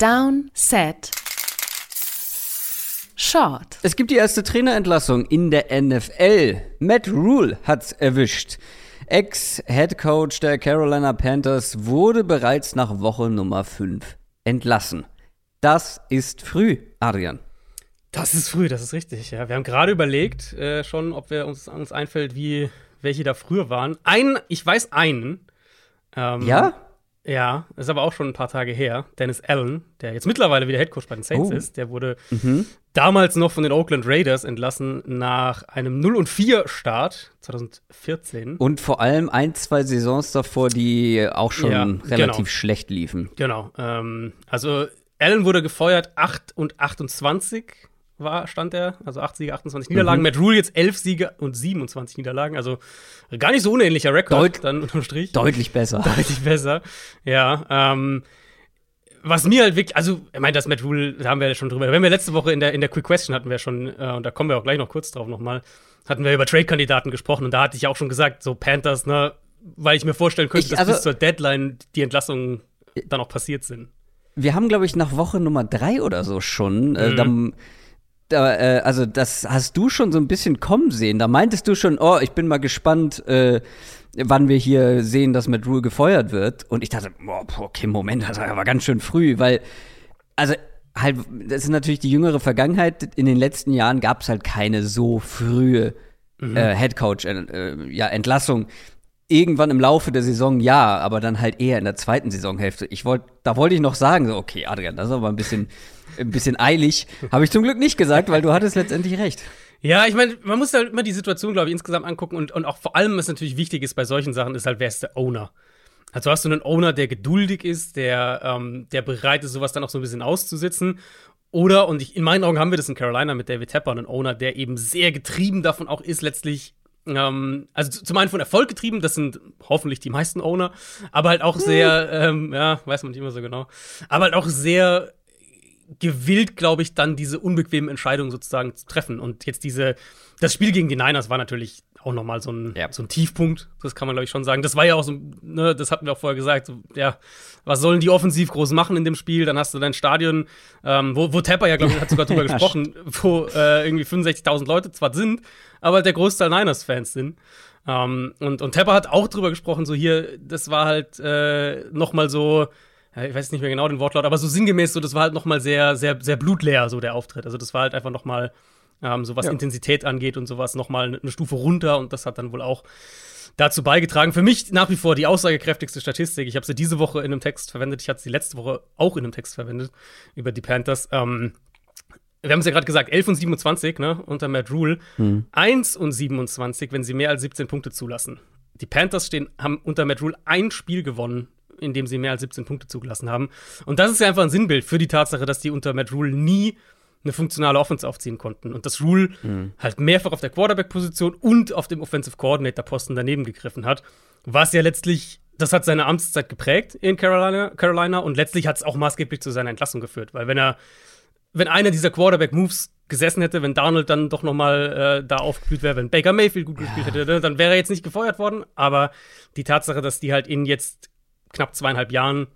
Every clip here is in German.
Down, Set, Short. Es gibt die erste Trainerentlassung in der NFL. Matt Rule hat's erwischt. Ex-Head Coach der Carolina Panthers wurde bereits nach Woche Nummer 5 entlassen. Das ist früh, Adrian. Das ist früh, das ist richtig. Ja, wir haben gerade überlegt, äh, schon, ob wir uns, uns einfällt, wie welche da früher waren. Einen, ich weiß einen. Ähm, ja? Ja, ist aber auch schon ein paar Tage her. Dennis Allen, der jetzt mittlerweile wieder Headcoach bei den Saints oh. ist, der wurde mhm. damals noch von den Oakland Raiders entlassen nach einem 0 4 Start 2014. Und vor allem ein, zwei Saisons davor, die auch schon ja, relativ genau. schlecht liefen. Genau. Ähm, also Allen wurde gefeuert 8 und 28 war, stand er. Also 8 Siege, 28 Niederlagen. Mhm. Matt Rule jetzt 11 Siege und 27 Niederlagen. Also gar nicht so unähnlicher Rekord Deut dann unterm Strich. Deutlich besser. Deutlich besser. Ja. Ähm, was mir halt wirklich, also, ich meine, das Matt Rule, da haben wir ja schon drüber. Wenn wir letzte Woche in der, in der Quick Question hatten wir schon, äh, und da kommen wir auch gleich noch kurz drauf nochmal, hatten wir über Trade-Kandidaten gesprochen und da hatte ich auch schon gesagt, so Panthers, ne, weil ich mir vorstellen könnte, ich, dass also, bis zur Deadline die Entlassungen dann auch passiert sind. Wir haben, glaube ich, nach Woche Nummer drei oder so schon, äh, mhm. dann da, äh, also das hast du schon so ein bisschen kommen sehen. Da meintest du schon, oh, ich bin mal gespannt, äh, wann wir hier sehen, dass Matt Rule gefeuert wird. Und ich dachte, boah, okay, Moment, das war ganz schön früh, weil, also halt, das ist natürlich die jüngere Vergangenheit. In den letzten Jahren gab es halt keine so frühe mhm. äh, Headcoach, äh, ja, Entlassung. Irgendwann im Laufe der Saison ja, aber dann halt eher in der zweiten Saisonhälfte. Ich wollte, da wollte ich noch sagen, so, okay, Adrian, das ist aber ein bisschen ein bisschen eilig. Habe ich zum Glück nicht gesagt, weil du hattest letztendlich recht. Ja, ich meine, man muss halt immer die Situation, glaube ich, insgesamt angucken und, und auch vor allem, was natürlich wichtig ist bei solchen Sachen, ist halt, wer ist der Owner? Also hast du einen Owner, der geduldig ist, der, ähm, der bereit ist, sowas dann auch so ein bisschen auszusitzen. Oder, und ich, in meinen Augen haben wir das in Carolina mit David Tepper, einen Owner, der eben sehr getrieben davon auch ist, letztlich ähm, also zum einen von Erfolg getrieben, das sind hoffentlich die meisten Owner, aber halt auch sehr, ähm, ja, weiß man nicht immer so genau, aber halt auch sehr gewillt, glaube ich, dann diese unbequemen Entscheidungen sozusagen zu treffen. Und jetzt diese, das Spiel gegen die Niners war natürlich auch nochmal so ein, ja. so ein Tiefpunkt, das kann man, glaube ich, schon sagen. Das war ja auch so, ne, das hatten wir auch vorher gesagt, so, ja, was sollen die offensiv groß machen in dem Spiel? Dann hast du dein Stadion, ähm, wo, wo Tepper ja, glaube ich, hat sogar drüber gesprochen, wo äh, irgendwie 65.000 Leute zwar sind, aber der Großteil Niners-Fans sind. Ähm, und, und Tepper hat auch drüber gesprochen, so hier, das war halt äh, nochmal so, ich weiß nicht mehr genau den Wortlaut, aber so sinngemäß, so, das war halt nochmal sehr, sehr, sehr blutleer, so der Auftritt. Also das war halt einfach nochmal, ähm, so was ja. Intensität angeht und sowas, nochmal eine Stufe runter und das hat dann wohl auch dazu beigetragen. Für mich nach wie vor die aussagekräftigste Statistik. Ich habe sie diese Woche in einem Text verwendet. Ich hatte sie letzte Woche auch in einem Text verwendet über die Panthers. Ähm, wir haben es ja gerade gesagt, 11 und 27, ne, unter Matt Rule. Mhm. 1 und 27, wenn sie mehr als 17 Punkte zulassen. Die Panthers stehen, haben unter Matt Rule ein Spiel gewonnen in dem sie mehr als 17 Punkte zugelassen haben. Und das ist ja einfach ein Sinnbild für die Tatsache, dass die unter Matt Rule nie eine funktionale Offense aufziehen konnten. Und dass Rule mhm. halt mehrfach auf der Quarterback-Position und auf dem Offensive Coordinator-Posten daneben gegriffen hat. Was ja letztlich, das hat seine Amtszeit geprägt in Carolina, Carolina und letztlich hat es auch maßgeblich zu seiner Entlassung geführt. Weil wenn er, wenn einer dieser Quarterback-Moves gesessen hätte, wenn Donald dann doch noch mal äh, da aufgeblüht wäre, wenn Baker Mayfield gut gespielt hätte, ne, dann wäre er jetzt nicht gefeuert worden. Aber die Tatsache, dass die halt ihn jetzt knapp zweieinhalb Jahren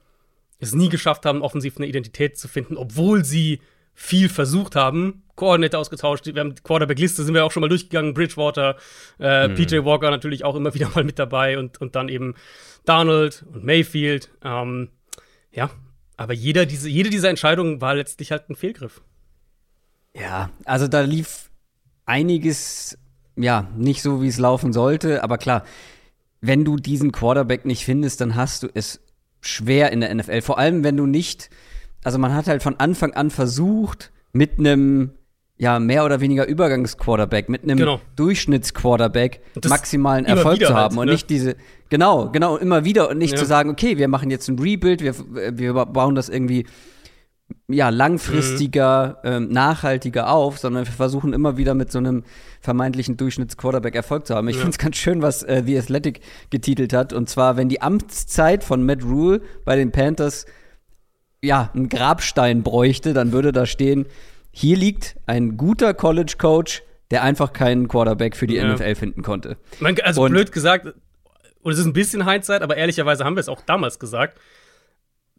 es nie geschafft haben, offensiv eine Identität zu finden, obwohl sie viel versucht haben. Koordinator ausgetauscht, wir haben die Quarterback-Liste, sind wir auch schon mal durchgegangen. Bridgewater, äh, mhm. PJ Walker natürlich auch immer wieder mal mit dabei und, und dann eben Donald und Mayfield. Ähm, ja, aber jeder diese, jede dieser Entscheidungen war letztlich halt ein Fehlgriff. Ja, also da lief einiges, ja, nicht so, wie es laufen sollte, aber klar, wenn du diesen Quarterback nicht findest, dann hast du es schwer in der NFL. Vor allem, wenn du nicht, also man hat halt von Anfang an versucht, mit einem ja, mehr oder weniger Übergangsquarterback, mit einem genau. Durchschnittsquarterback maximalen Erfolg zu haben halt, und ne? nicht diese, genau, genau, immer wieder und nicht ja. zu sagen, okay, wir machen jetzt ein Rebuild, wir, wir bauen das irgendwie ja, langfristiger, mhm. ähm, nachhaltiger auf, sondern wir versuchen immer wieder mit so einem vermeintlichen Durchschnittsquarterback Erfolg zu haben. Ich ja. finde es ganz schön, was äh, The Athletic getitelt hat. Und zwar, wenn die Amtszeit von Matt Rule bei den Panthers ja, einen Grabstein bräuchte, dann würde da stehen, hier liegt ein guter College-Coach, der einfach keinen Quarterback für die ja. NFL finden konnte. Man, also Und blöd gesagt, und es ist ein bisschen Hindsight, aber ehrlicherweise haben wir es auch damals gesagt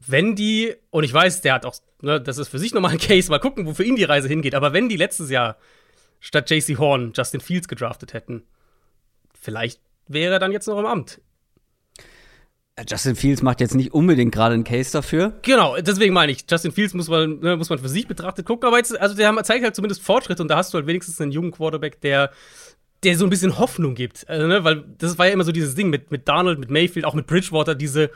wenn die, und ich weiß, der hat auch, ne, das ist für sich nochmal ein Case, mal gucken, wo für ihn die Reise hingeht, aber wenn die letztes Jahr statt JC Horn Justin Fields gedraftet hätten, vielleicht wäre er dann jetzt noch im Amt. Justin Fields macht jetzt nicht unbedingt gerade einen Case dafür. Genau, deswegen meine ich, Justin Fields muss man, ne, muss man für sich betrachtet gucken, aber jetzt, also der zeigt halt zumindest Fortschritt und da hast du halt wenigstens einen jungen Quarterback, der, der so ein bisschen Hoffnung gibt. Also, ne, weil das war ja immer so dieses Ding mit, mit Donald, mit Mayfield, auch mit Bridgewater, diese,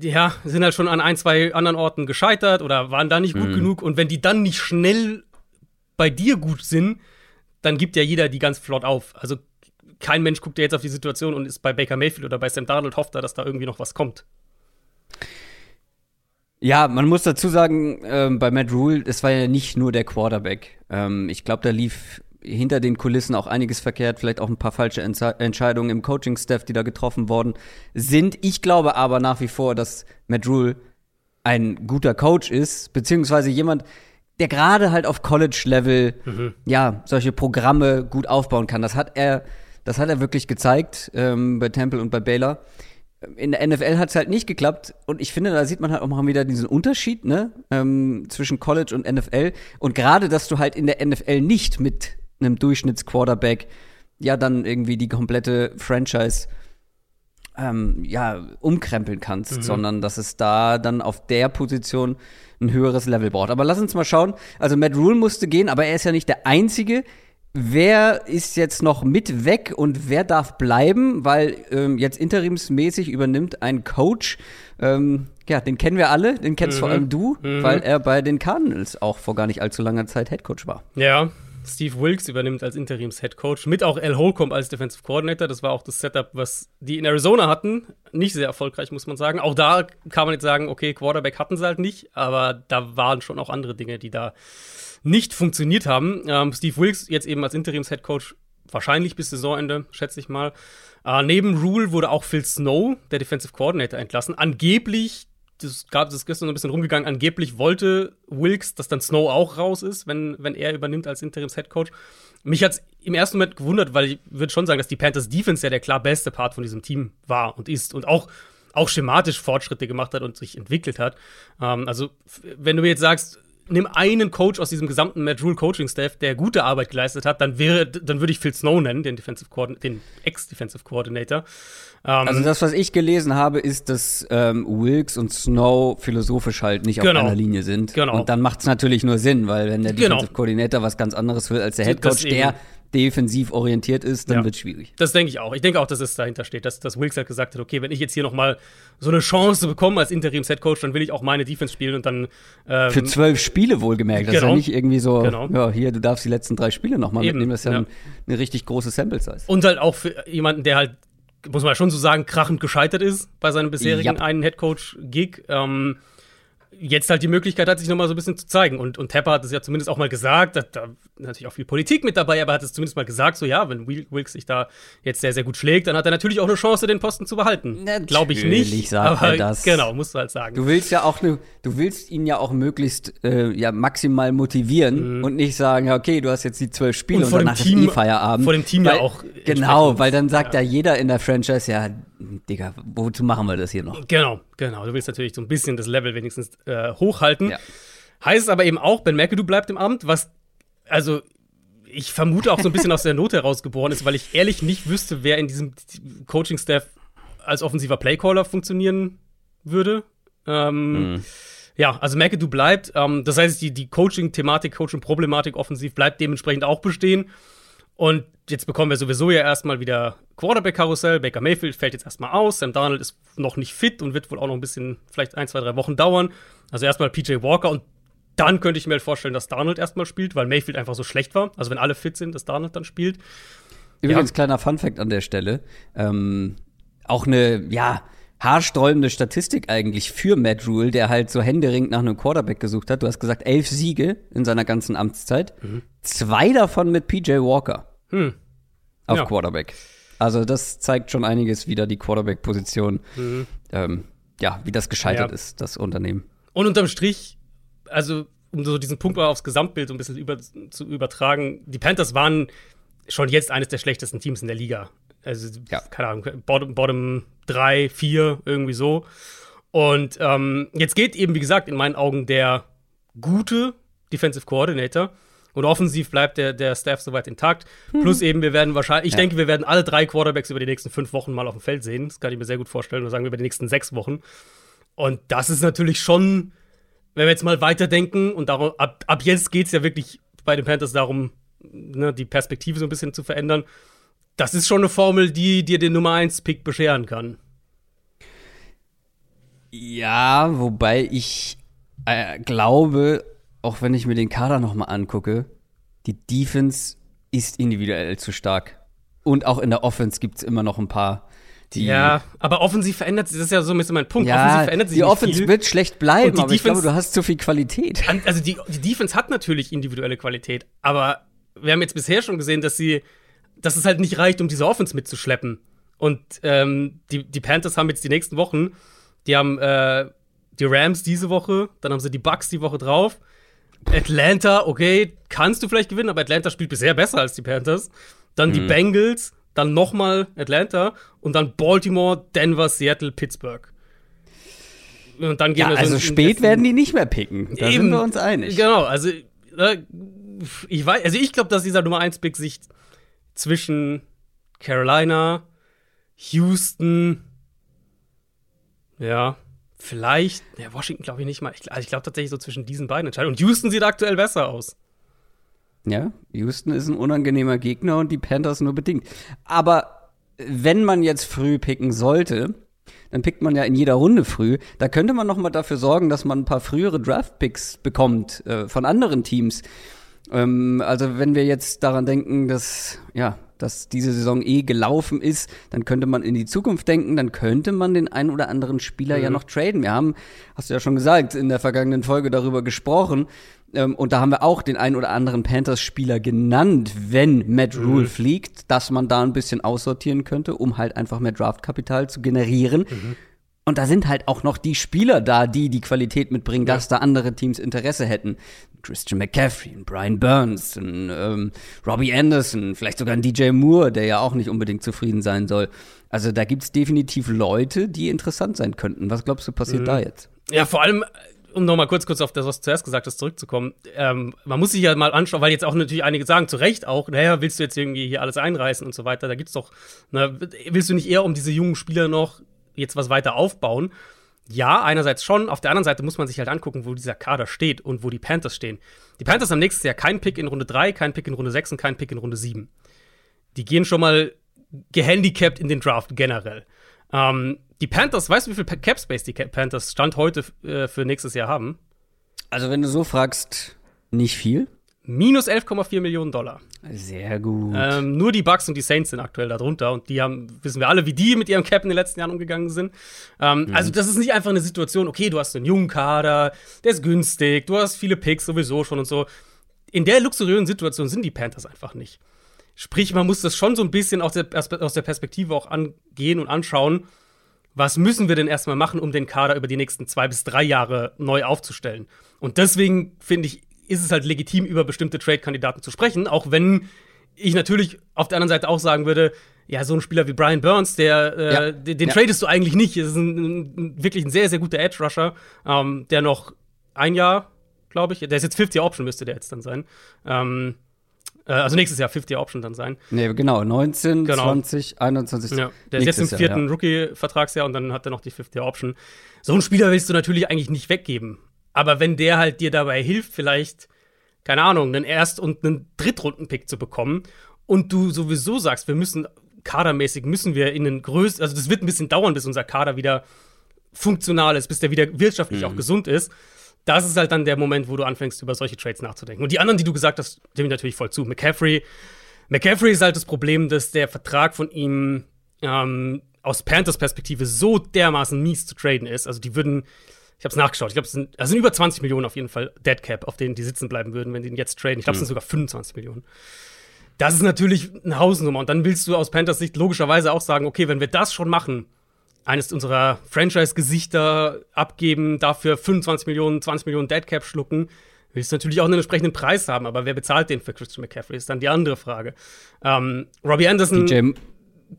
ja, sind halt schon an ein, zwei anderen Orten gescheitert oder waren da nicht gut mhm. genug und wenn die dann nicht schnell bei dir gut sind, dann gibt ja jeder die ganz flott auf. Also kein Mensch guckt ja jetzt auf die Situation und ist bei Baker Mayfield oder bei Sam Darnold hofft da, dass da irgendwie noch was kommt. Ja, man muss dazu sagen, ähm, bei Matt Rule, es war ja nicht nur der Quarterback. Ähm, ich glaube, da lief hinter den Kulissen auch einiges verkehrt, vielleicht auch ein paar falsche Entze Entscheidungen im Coaching-Staff, die da getroffen worden sind. Ich glaube aber nach wie vor, dass Matt Rule ein guter Coach ist, beziehungsweise jemand, der gerade halt auf College-Level mhm. ja solche Programme gut aufbauen kann. Das hat er das hat er wirklich gezeigt ähm, bei Temple und bei Baylor. In der NFL hat es halt nicht geklappt und ich finde, da sieht man halt auch mal wieder diesen Unterschied ne, ähm, zwischen College und NFL. Und gerade, dass du halt in der NFL nicht mit einem Durchschnittsquarterback ja dann irgendwie die komplette Franchise ähm, ja umkrempeln kannst, mhm. sondern dass es da dann auf der Position ein höheres Level braucht. Aber lass uns mal schauen. Also Matt Rule musste gehen, aber er ist ja nicht der einzige, Wer ist jetzt noch mit weg und wer darf bleiben? Weil ähm, jetzt interimsmäßig übernimmt ein Coach, ähm, ja, den kennen wir alle, den kennst mhm. vor allem du, mhm. weil er bei den Cardinals auch vor gar nicht allzu langer Zeit Headcoach war. Ja, Steve Wilkes übernimmt als Interims-Headcoach, mit auch Al Holcomb als Defensive Coordinator. Das war auch das Setup, was die in Arizona hatten. Nicht sehr erfolgreich, muss man sagen. Auch da kann man jetzt sagen, okay, Quarterback hatten sie halt nicht, aber da waren schon auch andere Dinge, die da nicht funktioniert haben. Ähm, Steve Wilkes jetzt eben als Interims-Headcoach wahrscheinlich bis Saisonende, schätze ich mal. Äh, neben Rule wurde auch Phil Snow, der Defensive Coordinator, entlassen. Angeblich, das gab es gestern so ein bisschen rumgegangen, angeblich wollte Wilkes, dass dann Snow auch raus ist, wenn, wenn er übernimmt als Interims-Headcoach. Mich hat es im ersten Moment gewundert, weil ich würde schon sagen, dass die Panthers Defense ja der klar beste Part von diesem Team war und ist und auch auch schematisch Fortschritte gemacht hat und sich entwickelt hat. Ähm, also, wenn du mir jetzt sagst, nimm einen Coach aus diesem gesamten Matt Rule Coaching Staff, der gute Arbeit geleistet hat, dann wäre, dann würde ich Phil Snow nennen, den Defensive den Ex-Defensive Coordinator. Ähm, also das, was ich gelesen habe, ist, dass ähm, Wilkes und Snow philosophisch halt nicht genau. auf einer Linie sind. Genau. Und dann macht es natürlich nur Sinn, weil wenn der genau. Defensive genau. Coordinator was ganz anderes will als der Head Coach, der defensiv orientiert ist, dann ja. wird es schwierig. Das denke ich auch. Ich denke auch, dass es dahinter steht, dass, dass Wilkes halt gesagt hat, okay, wenn ich jetzt hier noch mal so eine Chance bekomme als Interims-Headcoach, dann will ich auch meine Defense spielen und dann ähm, Für zwölf Spiele wohlgemerkt. Das genau. ist ja genau. nicht irgendwie so, genau. ja, hier, du darfst die letzten drei Spiele noch mal Eben. mitnehmen. Das ist ja, ja. Ein, eine richtig große Sample-Size. Und halt auch für jemanden, der halt, muss man schon so sagen, krachend gescheitert ist bei seinem bisherigen ja. einen Headcoach-Gig. Ähm, jetzt halt die Möglichkeit hat, sich nochmal so ein bisschen zu zeigen. Und, und Tepper hat es ja zumindest auch mal gesagt, da, da natürlich auch viel Politik mit dabei, aber hat es zumindest mal gesagt, so ja, wenn Wilkes sich da jetzt sehr, sehr gut schlägt, dann hat er natürlich auch eine Chance, den Posten zu behalten. Glaube ich nicht. Sagt aber er das. Genau, musst du halt sagen. Du willst ja auch ne, du willst ihn ja auch möglichst äh, ja, maximal motivieren mhm. und nicht sagen, ja, okay, du hast jetzt die zwölf Spiele und, und danach Team, ist eh Feierabend. Vor dem Team weil, ja auch. Genau, weil dann sagt ja. ja jeder in der Franchise, ja, Digga, wozu machen wir das hier noch? Genau, genau. Du willst natürlich so ein bisschen das Level wenigstens äh, hochhalten. Ja. Heißt aber eben auch, Ben McAdoo bleibt im Amt, was, also, ich vermute auch so ein bisschen aus der Not heraus geboren ist, weil ich ehrlich nicht wüsste, wer in diesem Coaching-Staff als offensiver Playcaller funktionieren würde. Ähm, mhm. Ja, also McAdoo bleibt. Ähm, das heißt, die, die Coaching-Thematik, Coaching-Problematik offensiv bleibt dementsprechend auch bestehen. Und jetzt bekommen wir sowieso ja erstmal wieder Quarterback-Karussell. Baker Mayfield fällt jetzt erstmal aus. Sam Darnold ist noch nicht fit und wird wohl auch noch ein bisschen, vielleicht ein, zwei, drei Wochen dauern. Also erstmal PJ Walker und dann könnte ich mir halt vorstellen, dass Darnold erstmal spielt, weil Mayfield einfach so schlecht war. Also wenn alle fit sind, dass Darnold dann spielt. Übrigens, ja. kleiner Fun-Fact an der Stelle. Ähm, auch eine, ja, haarsträubende Statistik eigentlich für Matt Rule, der halt so händeringend nach einem Quarterback gesucht hat. Du hast gesagt, elf Siege in seiner ganzen Amtszeit. Mhm. Zwei davon mit PJ Walker. Mhm. Auf ja. Quarterback. Also das zeigt schon einiges wieder, die Quarterback-Position. Mhm. Ähm, ja, wie das gescheitert ja. ist, das Unternehmen. Und unterm Strich, also um so diesen Punkt mal aufs Gesamtbild ein bisschen über, zu übertragen, die Panthers waren schon jetzt eines der schlechtesten Teams in der Liga. Also, ja. keine Ahnung, Bottom, Bottom 3, 4, irgendwie so. Und ähm, jetzt geht eben, wie gesagt, in meinen Augen der gute Defensive Coordinator. Und offensiv bleibt der, der Staff soweit intakt. Hm. Plus eben, wir werden wahrscheinlich, ich ja. denke, wir werden alle drei Quarterbacks über die nächsten fünf Wochen mal auf dem Feld sehen. Das kann ich mir sehr gut vorstellen. Oder sagen wir über die nächsten sechs Wochen. Und das ist natürlich schon, wenn wir jetzt mal weiterdenken und darum, ab, ab jetzt geht es ja wirklich bei den Panthers darum, ne, die Perspektive so ein bisschen zu verändern. Das ist schon eine Formel, die dir den Nummer 1-Pick bescheren kann. Ja, wobei ich äh, glaube, auch wenn ich mir den Kader noch mal angucke, die Defense ist individuell zu stark. Und auch in der Offense gibt es immer noch ein paar, die. Ja, aber offensiv verändert sich, das ist ja so ein bisschen mein Punkt. Ja, offensiv verändert sich Die Offense viel. wird schlecht bleiben, aber Defense, ich glaube, du hast zu viel Qualität. Also die, die Defense hat natürlich individuelle Qualität, aber wir haben jetzt bisher schon gesehen, dass sie, dass es halt nicht reicht, um diese Offense mitzuschleppen. Und ähm, die, die Panthers haben jetzt die nächsten Wochen, die haben äh, die Rams diese Woche, dann haben sie die Bucks die Woche drauf. Atlanta, okay, kannst du vielleicht gewinnen, aber Atlanta spielt bisher besser als die Panthers. Dann die mhm. Bengals, dann nochmal Atlanta und dann Baltimore, Denver, Seattle, Pittsburgh. Und dann gehen ja, wir so also spät werden die nicht mehr picken. Da Eben, sind wir uns einig. Genau, also äh, ich weiß, also ich glaube, dass dieser Nummer 1 Pick sich zwischen Carolina, Houston, ja, Vielleicht, ja, Washington glaube ich nicht mal. Ich, also ich glaube tatsächlich so zwischen diesen beiden Entscheidungen. Und Houston sieht aktuell besser aus. Ja, Houston ist ein unangenehmer Gegner und die Panthers nur bedingt. Aber wenn man jetzt früh picken sollte, dann pickt man ja in jeder Runde früh. Da könnte man noch mal dafür sorgen, dass man ein paar frühere Draft-Picks bekommt äh, von anderen Teams. Ähm, also wenn wir jetzt daran denken, dass ja dass diese Saison eh gelaufen ist, dann könnte man in die Zukunft denken, dann könnte man den einen oder anderen Spieler mhm. ja noch traden. Wir haben, hast du ja schon gesagt, in der vergangenen Folge darüber gesprochen. Ähm, und da haben wir auch den einen oder anderen Panthers-Spieler genannt, wenn Matt Rule mhm. fliegt, dass man da ein bisschen aussortieren könnte, um halt einfach mehr Draftkapital zu generieren. Mhm. Und da sind halt auch noch die Spieler da, die die Qualität mitbringen, ja. dass da andere Teams Interesse hätten. Christian McCaffrey, Brian Burns, und, ähm, Robbie Anderson, vielleicht sogar ein DJ Moore, der ja auch nicht unbedingt zufrieden sein soll. Also da gibt's definitiv Leute, die interessant sein könnten. Was glaubst du, passiert mhm. da jetzt? Ja, vor allem, um noch mal kurz, kurz auf das, was du zuerst gesagt hast, zurückzukommen. Ähm, man muss sich ja mal anschauen, weil jetzt auch natürlich einige sagen, zu Recht auch, naja, willst du jetzt irgendwie hier alles einreißen und so weiter. Da gibt's doch, na, willst du nicht eher um diese jungen Spieler noch jetzt was weiter aufbauen. Ja, einerseits schon. Auf der anderen Seite muss man sich halt angucken, wo dieser Kader steht und wo die Panthers stehen. Die Panthers haben nächstes Jahr keinen Pick in Runde 3, keinen Pick in Runde 6 und keinen Pick in Runde 7. Die gehen schon mal gehandicapt in den Draft generell. Ähm, die Panthers, weißt du, wie viel Cap Space die Panthers Stand heute äh, für nächstes Jahr haben? Also, wenn du so fragst, nicht viel. Minus 11,4 Millionen Dollar. Sehr gut. Ähm, nur die Bucks und die Saints sind aktuell darunter und die haben, wissen wir alle, wie die mit ihrem Cap in den letzten Jahren umgegangen sind. Ähm, mhm. Also, das ist nicht einfach eine Situation, okay, du hast einen jungen Kader, der ist günstig, du hast viele Picks sowieso schon und so. In der luxuriösen Situation sind die Panthers einfach nicht. Sprich, man muss das schon so ein bisschen aus der, aus der Perspektive auch angehen und anschauen, was müssen wir denn erstmal machen, um den Kader über die nächsten zwei bis drei Jahre neu aufzustellen. Und deswegen finde ich, ist es halt legitim, über bestimmte Trade-Kandidaten zu sprechen, auch wenn ich natürlich auf der anderen Seite auch sagen würde, ja, so ein Spieler wie Brian Burns, der, äh, ja. den, den ja. tradest du eigentlich nicht. Das ist ein, ein, wirklich ein sehr, sehr guter Edge-Rusher, ähm, der noch ein Jahr, glaube ich, der ist jetzt 50-Option, müsste der jetzt dann sein. Ähm, äh, also nächstes Jahr 50-Option dann sein. Nee, genau, 19, genau. 20, 21. Ja, der ist jetzt im vierten ja. Rookie-Vertragsjahr und dann hat er noch die 50-Option. So einen Spieler willst du natürlich eigentlich nicht weggeben. Aber wenn der halt dir dabei hilft, vielleicht, keine Ahnung, einen Erst- und einen Drittrunden-Pick zu bekommen und du sowieso sagst, wir müssen kadermäßig müssen wir in den größten, also das wird ein bisschen dauern, bis unser Kader wieder funktional ist, bis der wieder wirtschaftlich mhm. auch gesund ist. Das ist halt dann der Moment, wo du anfängst, über solche Trades nachzudenken. Und die anderen, die du gesagt hast, stimme ich natürlich voll zu. McCaffrey, McCaffrey ist halt das Problem, dass der Vertrag von ihm ähm, aus Panthers Perspektive so dermaßen mies zu traden ist. Also die würden ich habe es nachgeschaut. Ich glaube, es sind, also sind über 20 Millionen auf jeden Fall Dead Cap, auf denen die sitzen bleiben würden, wenn die ihn jetzt traden. Ich glaube, es mhm. sind sogar 25 Millionen. Das ist natürlich eine Hausnummer. Und dann willst du aus Panthers Sicht logischerweise auch sagen, okay, wenn wir das schon machen, eines unserer Franchise-Gesichter abgeben, dafür 25 Millionen, 20 Millionen Dead Cap schlucken, willst du natürlich auch einen entsprechenden Preis haben. Aber wer bezahlt den für Christian McCaffrey, ist dann die andere Frage. Ähm, Robbie Anderson. DJ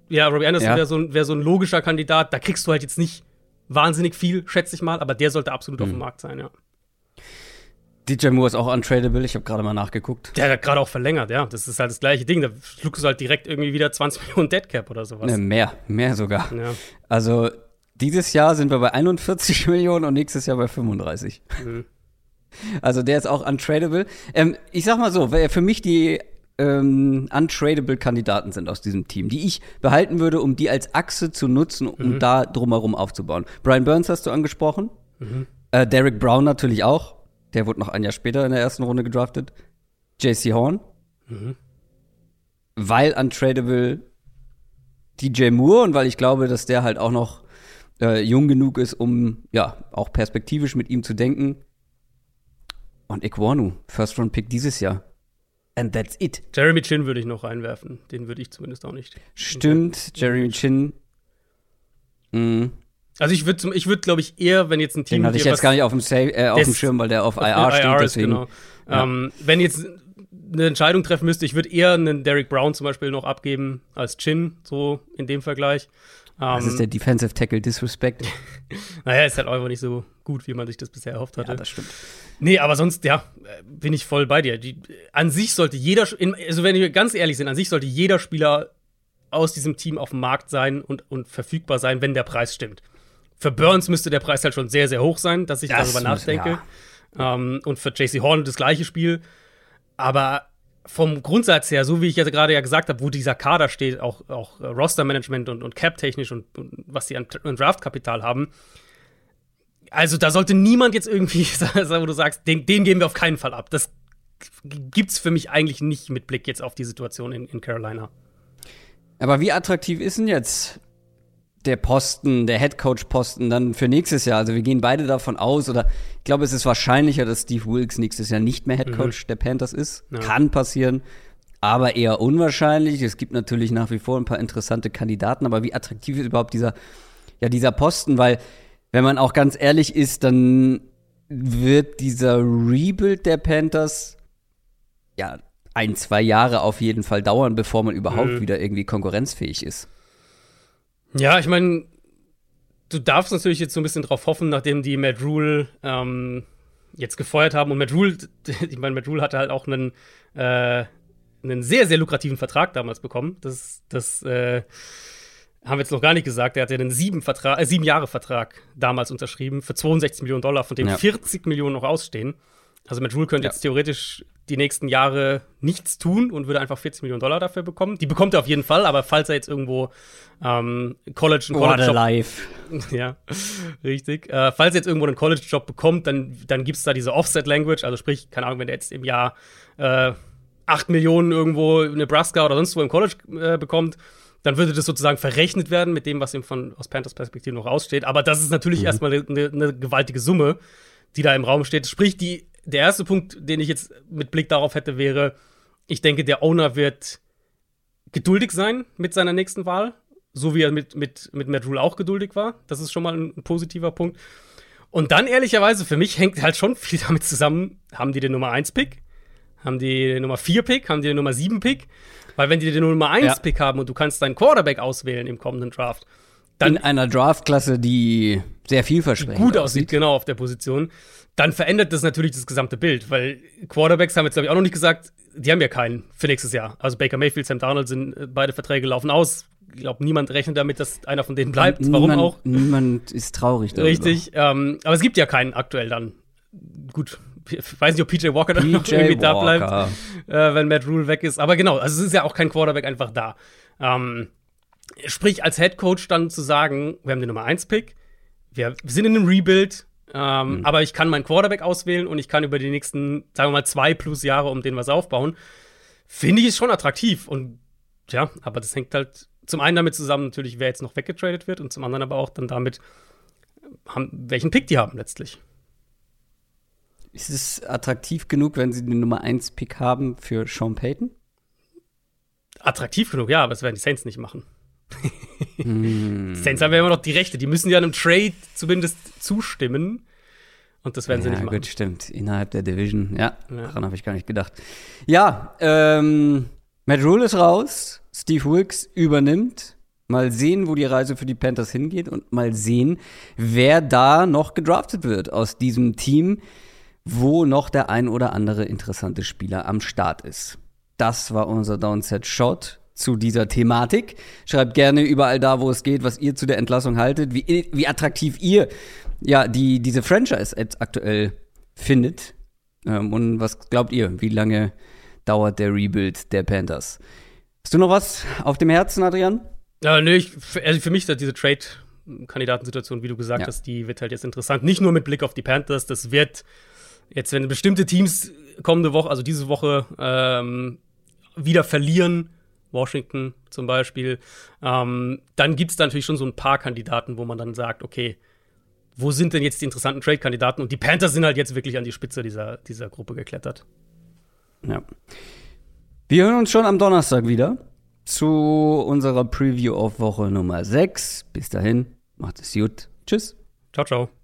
ja, Robbie Anderson ja. wäre so, wär so ein logischer Kandidat. Da kriegst du halt jetzt nicht wahnsinnig viel, schätze ich mal, aber der sollte absolut mhm. auf dem Markt sein, ja. DJ Moore ist auch untradable, ich habe gerade mal nachgeguckt. Der hat gerade auch verlängert, ja. Das ist halt das gleiche Ding. Da schluckst du halt direkt irgendwie wieder 20 Millionen Deadcap oder sowas. Ne, mehr, mehr sogar. Ja. Also dieses Jahr sind wir bei 41 Millionen und nächstes Jahr bei 35. Mhm. Also der ist auch untradable. Ähm, ich sag mal so, für mich die ähm, untradable Kandidaten sind aus diesem Team, die ich behalten würde, um die als Achse zu nutzen, um mhm. da drumherum aufzubauen. Brian Burns hast du angesprochen. Mhm. Äh, Derek Brown natürlich auch. Der wurde noch ein Jahr später in der ersten Runde gedraftet. JC Horn. Mhm. Weil untradable DJ Moore und weil ich glaube, dass der halt auch noch äh, jung genug ist, um ja auch perspektivisch mit ihm zu denken. Und Ikwanu, First Round Pick dieses Jahr. And that's it. Jeremy Chin würde ich noch reinwerfen. Den würde ich zumindest auch nicht. Stimmt, Jeremy Chin. Mhm. Also ich würde, ich würde, glaube ich, eher, wenn jetzt ein Team. Den hatte ich jetzt gar nicht auf dem, Save, äh, auf dem Schirm, weil der auf IR steht. IR deswegen. Genau. Ja. Ähm, wenn jetzt eine Entscheidung treffen müsste, ich würde eher einen Derek Brown zum Beispiel noch abgeben als Chin, so in dem Vergleich. das ist ähm, der Defensive Tackle Disrespect. naja, ist halt einfach nicht so gut, wie man sich das bisher erhofft hatte. Ja, das stimmt. Nee, aber sonst, ja, bin ich voll bei dir. Die, an sich sollte jeder, also wenn wir ganz ehrlich sind, an sich sollte jeder Spieler aus diesem Team auf dem Markt sein und, und verfügbar sein, wenn der Preis stimmt. Für Burns müsste der Preis halt schon sehr, sehr hoch sein, dass ich das darüber nachdenke. Ja. Ähm, und für JC Horn das gleiche Spiel. Aber vom Grundsatz her, so wie ich ja gerade ja gesagt habe, wo dieser Kader steht, auch, auch Roster-Management und, und Cap-technisch und, und, was sie an, an Draft-Kapital haben, also da sollte niemand jetzt irgendwie sagen, wo du sagst, den, den geben wir auf keinen Fall ab. Das gibt's für mich eigentlich nicht mit Blick jetzt auf die Situation in, in Carolina. Aber wie attraktiv ist denn jetzt der Posten, der Headcoach-Posten dann für nächstes Jahr? Also wir gehen beide davon aus, oder ich glaube, es ist wahrscheinlicher, dass Steve Wilkes nächstes Jahr nicht mehr Headcoach mhm. der Panthers ist. Ja. Kann passieren, aber eher unwahrscheinlich. Es gibt natürlich nach wie vor ein paar interessante Kandidaten, aber wie attraktiv ist überhaupt dieser, ja, dieser Posten? Weil wenn man auch ganz ehrlich ist, dann wird dieser Rebuild der Panthers ja ein, zwei Jahre auf jeden Fall dauern, bevor man überhaupt mhm. wieder irgendwie konkurrenzfähig ist. Ja, ich meine, du darfst natürlich jetzt so ein bisschen drauf hoffen, nachdem die Matt Rule ähm, jetzt gefeuert haben. Und Matt Rule, ich meine, Matt Rule hatte halt auch einen, äh, einen sehr, sehr lukrativen Vertrag damals bekommen. Das, das äh, haben wir jetzt noch gar nicht gesagt, er hat ja einen sieben, Vertrag, äh, sieben Jahre Vertrag damals unterschrieben für 62 Millionen Dollar, von dem ja. 40 Millionen noch ausstehen. Also Matt Rule könnte ja. jetzt theoretisch die nächsten Jahre nichts tun und würde einfach 40 Millionen Dollar dafür bekommen. Die bekommt er auf jeden Fall, aber falls er jetzt irgendwo ähm, College einen College Job life. ja, richtig. Äh, falls er jetzt irgendwo einen College Job bekommt, dann dann gibt's da diese Offset Language, also sprich, keine Ahnung, wenn er jetzt im Jahr äh, 8 Millionen irgendwo in Nebraska oder sonst wo im College äh, bekommt, dann würde das sozusagen verrechnet werden mit dem, was ihm von aus Panthers Perspektive noch aussteht. Aber das ist natürlich mhm. erstmal eine, eine gewaltige Summe, die da im Raum steht. Sprich, die, der erste Punkt, den ich jetzt mit Blick darauf hätte, wäre, ich denke, der Owner wird geduldig sein mit seiner nächsten Wahl, so wie er mit, mit, mit Matt Rule auch geduldig war. Das ist schon mal ein, ein positiver Punkt. Und dann ehrlicherweise, für mich hängt halt schon viel damit zusammen, haben die den Nummer 1 Pick? Haben die den Nummer 4 Pick? Haben die den Nummer 7 Pick? Weil wenn die den Nummer 1 ja. Pick haben und du kannst deinen Quarterback auswählen im kommenden Draft, dann in einer Draftklasse, die sehr vielversprechend gut aussieht, aussieht, genau auf der Position, dann verändert das natürlich das gesamte Bild, weil Quarterbacks haben jetzt glaube ich auch noch nicht gesagt, die haben ja keinen für nächstes Jahr. Also Baker Mayfield, Sam Darnold sind äh, beide Verträge laufen aus. Ich glaube, niemand rechnet damit, dass einer von denen bleibt. Warum niemand, auch? Niemand ist traurig darüber. Richtig. Ähm, aber es gibt ja keinen aktuell dann. Gut, ich weiß nicht, ob PJ Walker dann noch irgendwie da bleibt, äh, wenn Matt Rule weg ist. Aber genau, also es ist ja auch kein Quarterback einfach da. Ähm, sprich, als Head Coach dann zu sagen, wir haben den Nummer 1-Pick, wir sind in einem Rebuild, ähm, mhm. aber ich kann meinen Quarterback auswählen und ich kann über die nächsten, sagen wir mal, zwei plus Jahre um den was aufbauen, finde ich es schon attraktiv. Und ja, aber das hängt halt zum einen damit zusammen, natürlich, wer jetzt noch weggetradet wird und zum anderen aber auch dann damit, haben, welchen Pick die haben letztlich. Ist es attraktiv genug, wenn sie den Nummer 1 Pick haben für Sean Payton? Attraktiv genug, ja, aber das werden die Saints nicht machen. mm. Die Saints haben ja immer noch die Rechte. Die müssen ja einem Trade zumindest zustimmen. Und das werden sie nicht machen. Ja, gut, stimmt. Innerhalb der Division. Ja, ja. daran habe ich gar nicht gedacht. Ja, ähm, Matt Rule ist raus. Steve Wilkes übernimmt. Mal sehen, wo die Reise für die Panthers hingeht und mal sehen, wer da noch gedraftet wird aus diesem Team, wo noch der ein oder andere interessante Spieler am Start ist. Das war unser Downset Shot zu dieser Thematik. Schreibt gerne überall da, wo es geht, was ihr zu der Entlassung haltet, wie, wie attraktiv ihr ja die diese Franchise jetzt aktuell findet. Ähm, und was glaubt ihr, wie lange dauert der Rebuild der Panthers? Hast du noch was auf dem Herzen, Adrian? Ja, nee, ich, also für mich ist diese Trade-Kandidatensituation, wie du gesagt ja. hast, die wird halt jetzt interessant. Nicht nur mit Blick auf die Panthers, das wird jetzt, wenn bestimmte Teams kommende Woche, also diese Woche, ähm, wieder verlieren, Washington zum Beispiel, ähm, dann gibt es da natürlich schon so ein paar Kandidaten, wo man dann sagt, okay, wo sind denn jetzt die interessanten Trade-Kandidaten? Und die Panthers sind halt jetzt wirklich an die Spitze dieser, dieser Gruppe geklettert. Ja. Wir hören uns schon am Donnerstag wieder zu unserer Preview auf Woche Nummer 6. Bis dahin, macht es gut. Tschüss. Ciao, ciao.